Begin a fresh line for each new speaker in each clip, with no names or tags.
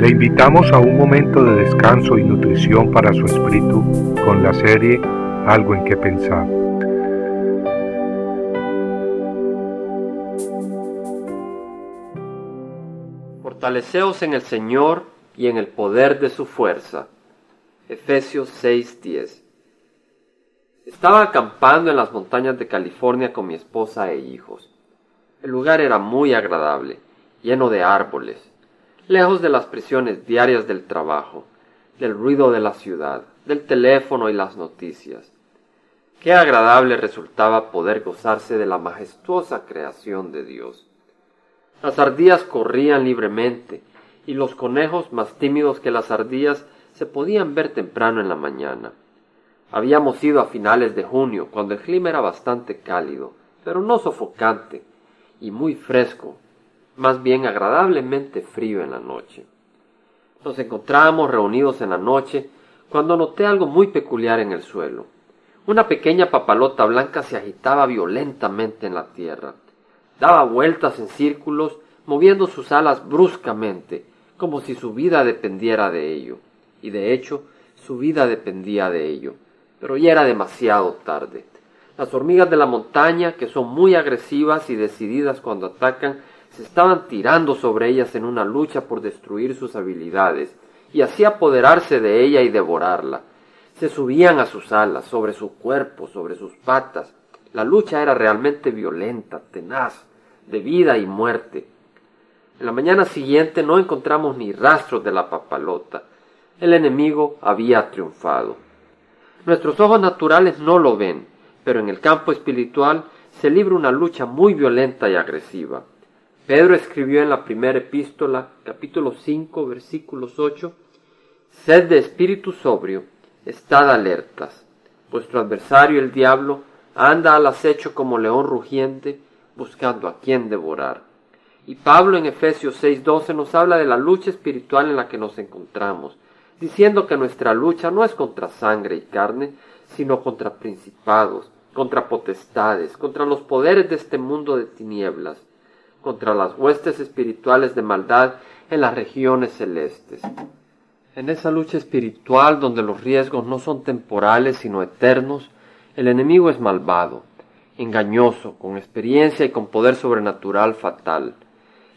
Le invitamos a un momento de descanso y nutrición para su espíritu con la serie Algo en que pensar.
Fortaleceos en el Señor y en el poder de su fuerza. Efesios 6:10 Estaba acampando en las montañas de California con mi esposa e hijos. El lugar era muy agradable, lleno de árboles, lejos de las presiones diarias del trabajo, del ruido de la ciudad, del teléfono y las noticias. Qué agradable resultaba poder gozarse de la majestuosa creación de Dios. Las ardillas corrían libremente, y los conejos, más tímidos que las ardillas, se podían ver temprano en la mañana. Habíamos ido a finales de junio, cuando el clima era bastante cálido, pero no sofocante, y muy fresco, más bien agradablemente frío en la noche. Nos encontrábamos reunidos en la noche cuando noté algo muy peculiar en el suelo. Una pequeña papalota blanca se agitaba violentamente en la tierra. Daba vueltas en círculos, moviendo sus alas bruscamente, como si su vida dependiera de ello. Y de hecho, su vida dependía de ello. Pero ya era demasiado tarde. Las hormigas de la montaña, que son muy agresivas y decididas cuando atacan, se estaban tirando sobre ellas en una lucha por destruir sus habilidades y así apoderarse de ella y devorarla. Se subían a sus alas, sobre su cuerpo, sobre sus patas. La lucha era realmente violenta, tenaz, de vida y muerte. En la mañana siguiente no encontramos ni rastros de la papalota. El enemigo había triunfado. Nuestros ojos naturales no lo ven, pero en el campo espiritual se libra una lucha muy violenta y agresiva. Pedro escribió en la primera epístola, capítulo 5, versículos 8, Sed de espíritu sobrio, estad alertas. Vuestro adversario el diablo anda al acecho como león rugiente, buscando a quien devorar. Y Pablo en Efesios 6:12 nos habla de la lucha espiritual en la que nos encontramos, diciendo que nuestra lucha no es contra sangre y carne, sino contra principados, contra potestades, contra los poderes de este mundo de tinieblas, contra las huestes espirituales de maldad en las regiones celestes. En esa lucha espiritual donde los riesgos no son temporales sino eternos, el enemigo es malvado, engañoso, con experiencia y con poder sobrenatural fatal.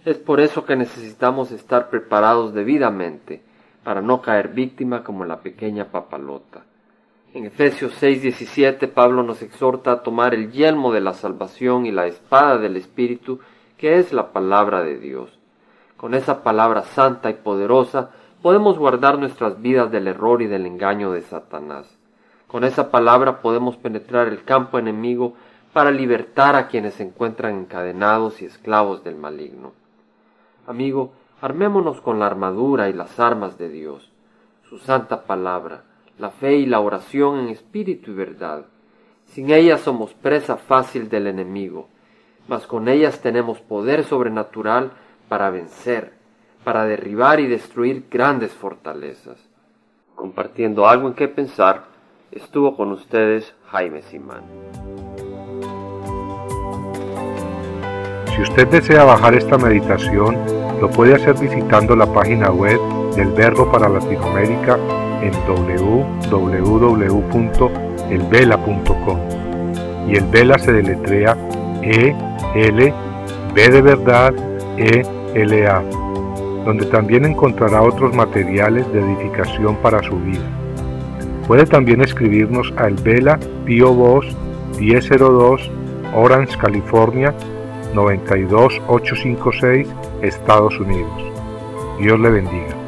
Es por eso que necesitamos estar preparados debidamente para no caer víctima como la pequeña papalota. En Efesios 6:17 Pablo nos exhorta a tomar el yelmo de la salvación y la espada del Espíritu es la palabra de Dios. Con esa palabra santa y poderosa podemos guardar nuestras vidas del error y del engaño de Satanás. Con esa palabra podemos penetrar el campo enemigo para libertar a quienes se encuentran encadenados y esclavos del maligno. Amigo, armémonos con la armadura y las armas de Dios, su santa palabra, la fe y la oración en espíritu y verdad. Sin ellas somos presa fácil del enemigo, mas con ellas tenemos poder sobrenatural para vencer, para derribar y destruir grandes fortalezas. Compartiendo algo en qué pensar, estuvo con ustedes Jaime Simán.
Si usted desea bajar esta meditación, lo puede hacer visitando la página web del Verbo para Latinoamérica en www.elvela.com. Y el Vela se deletrea E L, B de verdad, E, L, A, donde también encontrará otros materiales de edificación para su vida. Puede también escribirnos al Vela Pio Box 1002 Orange, California 92856, Estados Unidos. Dios le bendiga.